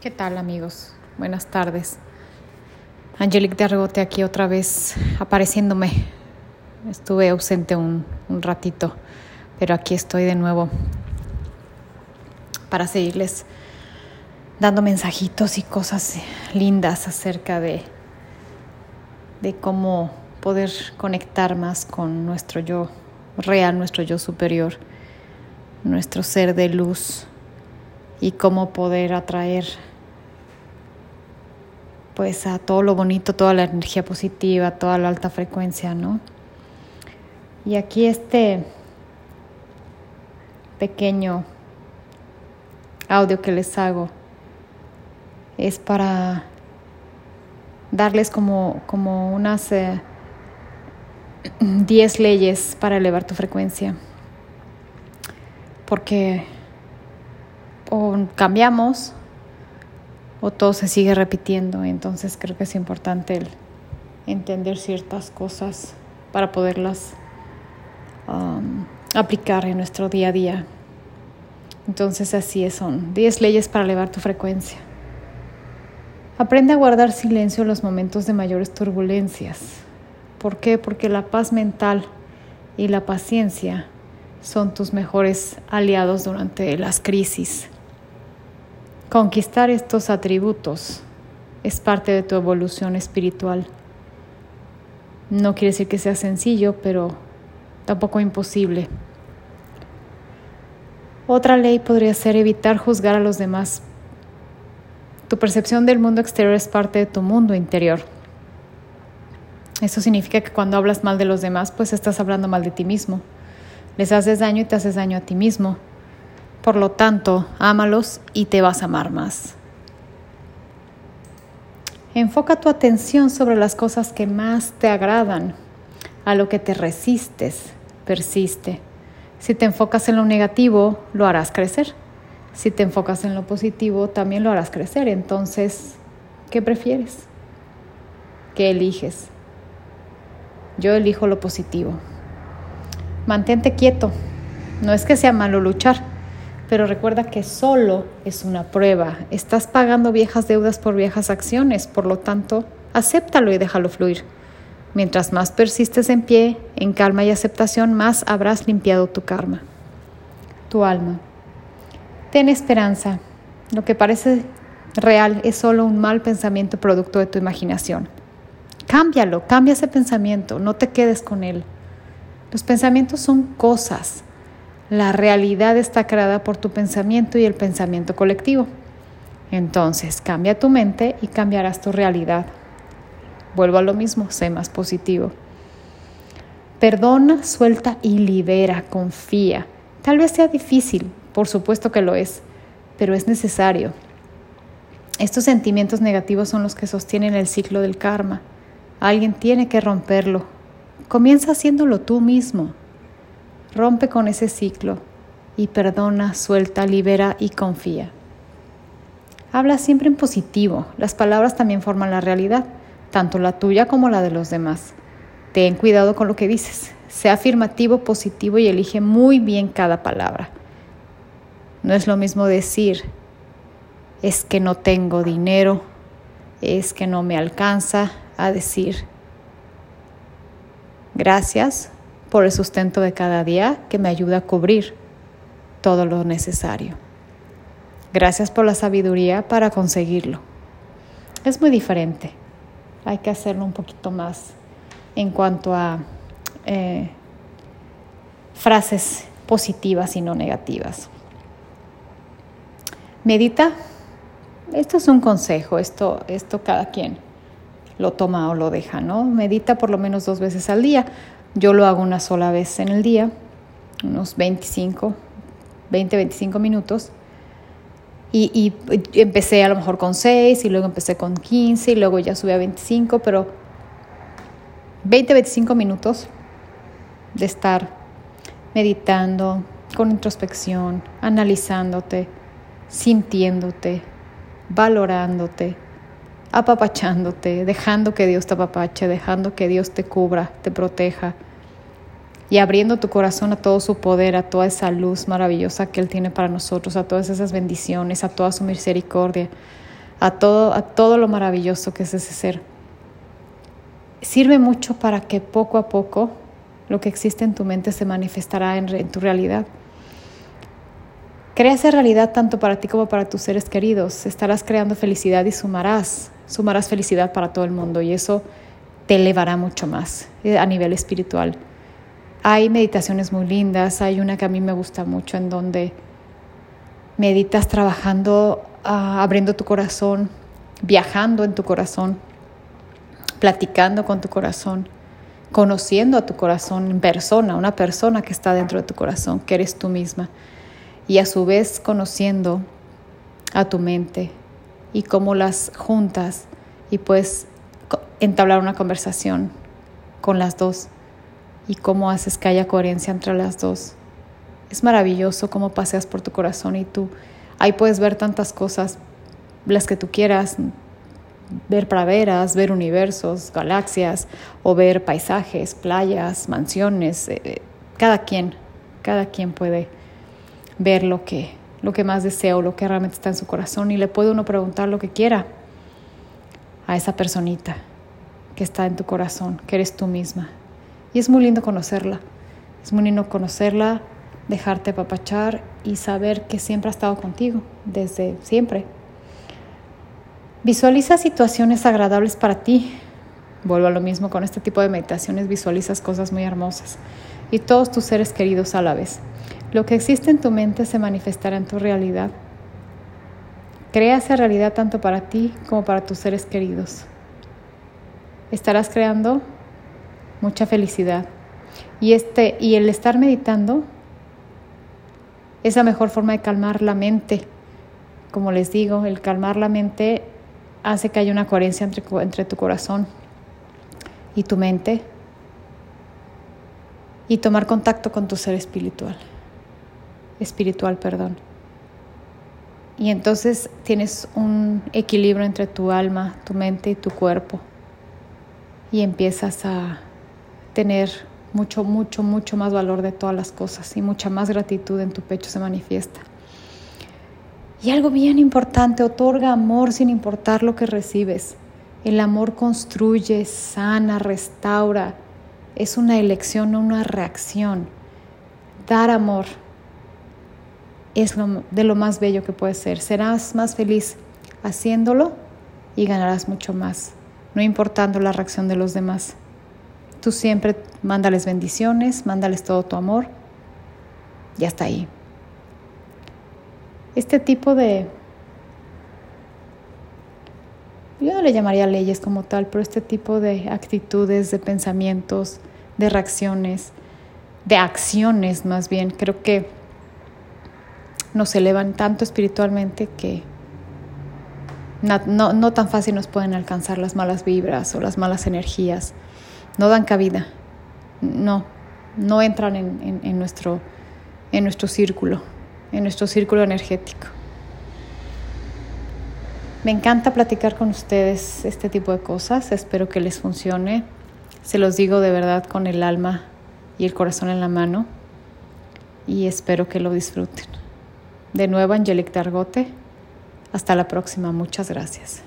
¿Qué tal amigos? Buenas tardes. Angelique de Argote aquí otra vez apareciéndome. Estuve ausente un, un ratito, pero aquí estoy de nuevo para seguirles dando mensajitos y cosas lindas acerca de, de cómo poder conectar más con nuestro yo real, nuestro yo superior, nuestro ser de luz y cómo poder atraer pues a todo lo bonito, toda la energía positiva, toda la alta frecuencia, ¿no? Y aquí este pequeño audio que les hago es para darles como, como unas 10 eh, leyes para elevar tu frecuencia. Porque o cambiamos o todo se sigue repitiendo. Entonces creo que es importante el entender ciertas cosas para poderlas um, aplicar en nuestro día a día. Entonces así es, son 10 leyes para elevar tu frecuencia. Aprende a guardar silencio en los momentos de mayores turbulencias. ¿Por qué? Porque la paz mental y la paciencia son tus mejores aliados durante las crisis. Conquistar estos atributos es parte de tu evolución espiritual. No quiere decir que sea sencillo, pero tampoco imposible. Otra ley podría ser evitar juzgar a los demás. Tu percepción del mundo exterior es parte de tu mundo interior. Eso significa que cuando hablas mal de los demás, pues estás hablando mal de ti mismo. Les haces daño y te haces daño a ti mismo. Por lo tanto, ámalos y te vas a amar más. Enfoca tu atención sobre las cosas que más te agradan. A lo que te resistes, persiste. Si te enfocas en lo negativo, lo harás crecer. Si te enfocas en lo positivo, también lo harás crecer. Entonces, ¿qué prefieres? ¿Qué eliges? Yo elijo lo positivo. Mantente quieto. No es que sea malo luchar pero recuerda que solo es una prueba. Estás pagando viejas deudas por viejas acciones, por lo tanto, acéptalo y déjalo fluir. Mientras más persistes en pie, en calma y aceptación, más habrás limpiado tu karma, tu alma. Ten esperanza. Lo que parece real es solo un mal pensamiento producto de tu imaginación. Cámbialo, cambia ese pensamiento, no te quedes con él. Los pensamientos son cosas, la realidad está creada por tu pensamiento y el pensamiento colectivo. Entonces, cambia tu mente y cambiarás tu realidad. Vuelvo a lo mismo, sé más positivo. Perdona, suelta y libera, confía. Tal vez sea difícil, por supuesto que lo es, pero es necesario. Estos sentimientos negativos son los que sostienen el ciclo del karma. Alguien tiene que romperlo. Comienza haciéndolo tú mismo. Rompe con ese ciclo y perdona, suelta, libera y confía. Habla siempre en positivo. Las palabras también forman la realidad, tanto la tuya como la de los demás. Ten cuidado con lo que dices. Sea afirmativo, positivo y elige muy bien cada palabra. No es lo mismo decir, es que no tengo dinero, es que no me alcanza, a decir, gracias, por el sustento de cada día que me ayuda a cubrir todo lo necesario. Gracias por la sabiduría para conseguirlo. Es muy diferente. Hay que hacerlo un poquito más en cuanto a eh, frases positivas y no negativas. Medita. Esto es un consejo, esto, esto cada quien lo toma o lo deja, ¿no? Medita por lo menos dos veces al día. Yo lo hago una sola vez en el día, unos 25, 20, 25 minutos. Y, empecé a lo mejor con 6 y luego empecé con 15 y luego ya subí a 25, pero 20, 25 minutos de estar meditando, con introspección, analizándote, sintiéndote, valorándote, apapachándote, dejando que Dios te apapache, dejando que Dios te cubra, te proteja y abriendo tu corazón a todo su poder, a toda esa luz maravillosa que Él tiene para nosotros, a todas esas bendiciones, a toda su misericordia, a todo, a todo lo maravilloso que es ese ser. Sirve mucho para que poco a poco lo que existe en tu mente se manifestará en, en tu realidad. Crea esa realidad tanto para ti como para tus seres queridos. Estarás creando felicidad y sumarás, sumarás felicidad para todo el mundo y eso te elevará mucho más eh, a nivel espiritual. Hay meditaciones muy lindas, hay una que a mí me gusta mucho en donde meditas trabajando, ah, abriendo tu corazón, viajando en tu corazón, platicando con tu corazón, conociendo a tu corazón en persona, una persona que está dentro de tu corazón, que eres tú misma, y a su vez conociendo a tu mente y cómo las juntas y puedes entablar una conversación con las dos y cómo haces que haya coherencia entre las dos. Es maravilloso cómo paseas por tu corazón y tú ahí puedes ver tantas cosas, las que tú quieras, ver praderas, ver universos, galaxias o ver paisajes, playas, mansiones, eh, eh, cada quien, cada quien puede ver lo que, lo que más desea o lo que realmente está en su corazón y le puede uno preguntar lo que quiera a esa personita que está en tu corazón, que eres tú misma. Y es muy lindo conocerla, es muy lindo conocerla, dejarte apapachar y saber que siempre ha estado contigo, desde siempre. Visualiza situaciones agradables para ti. Vuelvo a lo mismo con este tipo de meditaciones, visualizas cosas muy hermosas y todos tus seres queridos a la vez. Lo que existe en tu mente se manifestará en tu realidad. Crea esa realidad tanto para ti como para tus seres queridos. Estarás creando mucha felicidad. Y, este, y el estar meditando es la mejor forma de calmar la mente. Como les digo, el calmar la mente hace que haya una coherencia entre, entre tu corazón y tu mente y tomar contacto con tu ser espiritual. Espiritual, perdón. Y entonces tienes un equilibrio entre tu alma, tu mente y tu cuerpo. Y empiezas a tener mucho, mucho, mucho más valor de todas las cosas y mucha más gratitud en tu pecho se manifiesta. Y algo bien importante, otorga amor sin importar lo que recibes. El amor construye, sana, restaura. Es una elección, no una reacción. Dar amor es de lo más bello que puede ser. Serás más feliz haciéndolo y ganarás mucho más, no importando la reacción de los demás. Tú siempre mándales bendiciones, mándales todo tu amor y hasta ahí este tipo de, yo no le llamaría leyes como tal, pero este tipo de actitudes, de pensamientos, de reacciones, de acciones más bien, creo que nos elevan tanto espiritualmente que no, no, tan fácil nos pueden alcanzar las malas vibras o las malas energías. No dan cabida. No, no entran en, en, nuestro, en nuestro círculo en nuestro círculo energético. Me encanta platicar con ustedes este tipo de cosas, espero que les funcione. Se los digo de verdad con el alma y el corazón en la mano y espero que lo disfruten. De nuevo, Angelique Targote. Hasta la próxima. Muchas gracias.